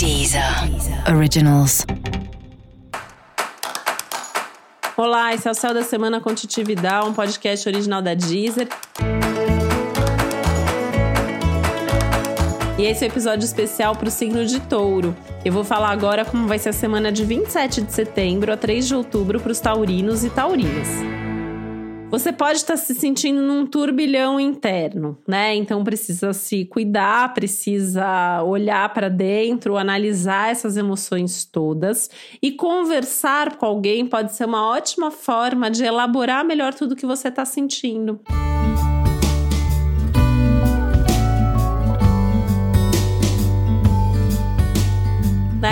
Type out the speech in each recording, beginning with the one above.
Deezer Originals. Olá, esse é o Céu da Semana com Titi Vidal, um podcast original da Deezer. E esse é o episódio especial para o signo de touro. Eu vou falar agora como vai ser a semana de 27 de setembro a 3 de outubro para os taurinos e taurinas. Você pode estar se sentindo num turbilhão interno, né? Então precisa se cuidar, precisa olhar para dentro, analisar essas emoções todas e conversar com alguém pode ser uma ótima forma de elaborar melhor tudo que você está sentindo.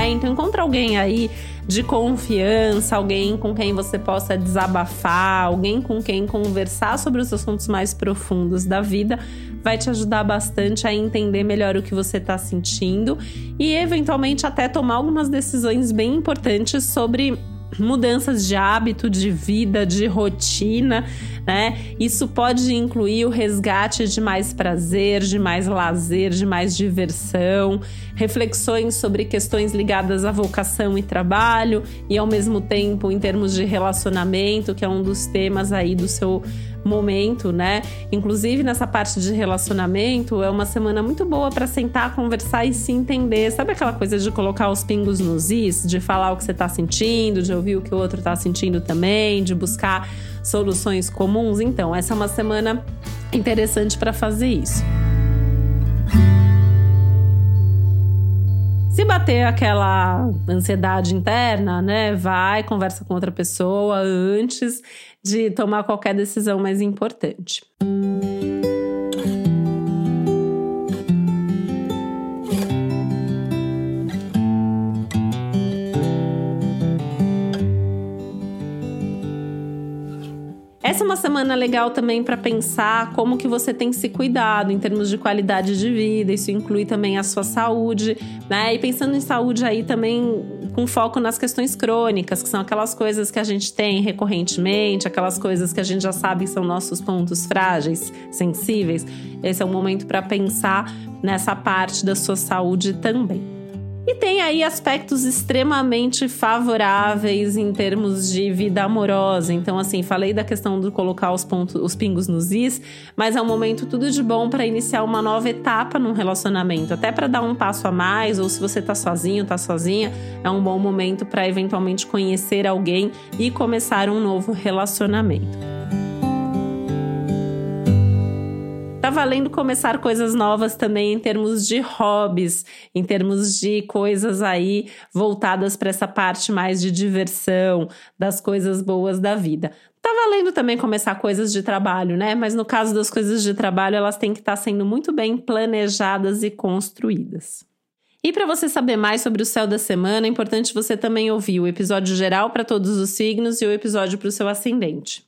Né? Então encontra alguém aí de confiança, alguém com quem você possa desabafar, alguém com quem conversar sobre os assuntos mais profundos da vida, vai te ajudar bastante a entender melhor o que você está sentindo e, eventualmente, até tomar algumas decisões bem importantes sobre mudanças de hábito, de vida, de rotina, né? Isso pode incluir o resgate de mais prazer, de mais lazer, de mais diversão, reflexões sobre questões ligadas à vocação e trabalho e ao mesmo tempo em termos de relacionamento, que é um dos temas aí do seu momento, né? Inclusive nessa parte de relacionamento, é uma semana muito boa para sentar, conversar e se entender. Sabe aquela coisa de colocar os pingos nos is, de falar o que você tá sentindo, de ouvir o que o outro tá sentindo também, de buscar soluções comuns? Então, essa é uma semana interessante para fazer isso. Bater aquela ansiedade interna, né, vai, conversa com outra pessoa antes de tomar qualquer decisão mais importante. Essa é uma semana legal também para pensar como que você tem se cuidado em termos de qualidade de vida. Isso inclui também a sua saúde, né? E pensando em saúde aí também com foco nas questões crônicas, que são aquelas coisas que a gente tem recorrentemente, aquelas coisas que a gente já sabe que são nossos pontos frágeis, sensíveis. Esse é um momento para pensar nessa parte da sua saúde também. E tem aí aspectos extremamente favoráveis em termos de vida amorosa. Então, assim, falei da questão de colocar os, pontos, os pingos nos is, mas é um momento tudo de bom para iniciar uma nova etapa num relacionamento, até para dar um passo a mais, ou se você tá sozinho, tá sozinha, é um bom momento para eventualmente conhecer alguém e começar um novo relacionamento. Tá valendo começar coisas novas também em termos de hobbies, em termos de coisas aí voltadas para essa parte mais de diversão, das coisas boas da vida. Tá valendo também começar coisas de trabalho, né? Mas no caso das coisas de trabalho, elas têm que estar tá sendo muito bem planejadas e construídas. E para você saber mais sobre o céu da semana, é importante você também ouvir o episódio geral para todos os signos e o episódio para o seu ascendente.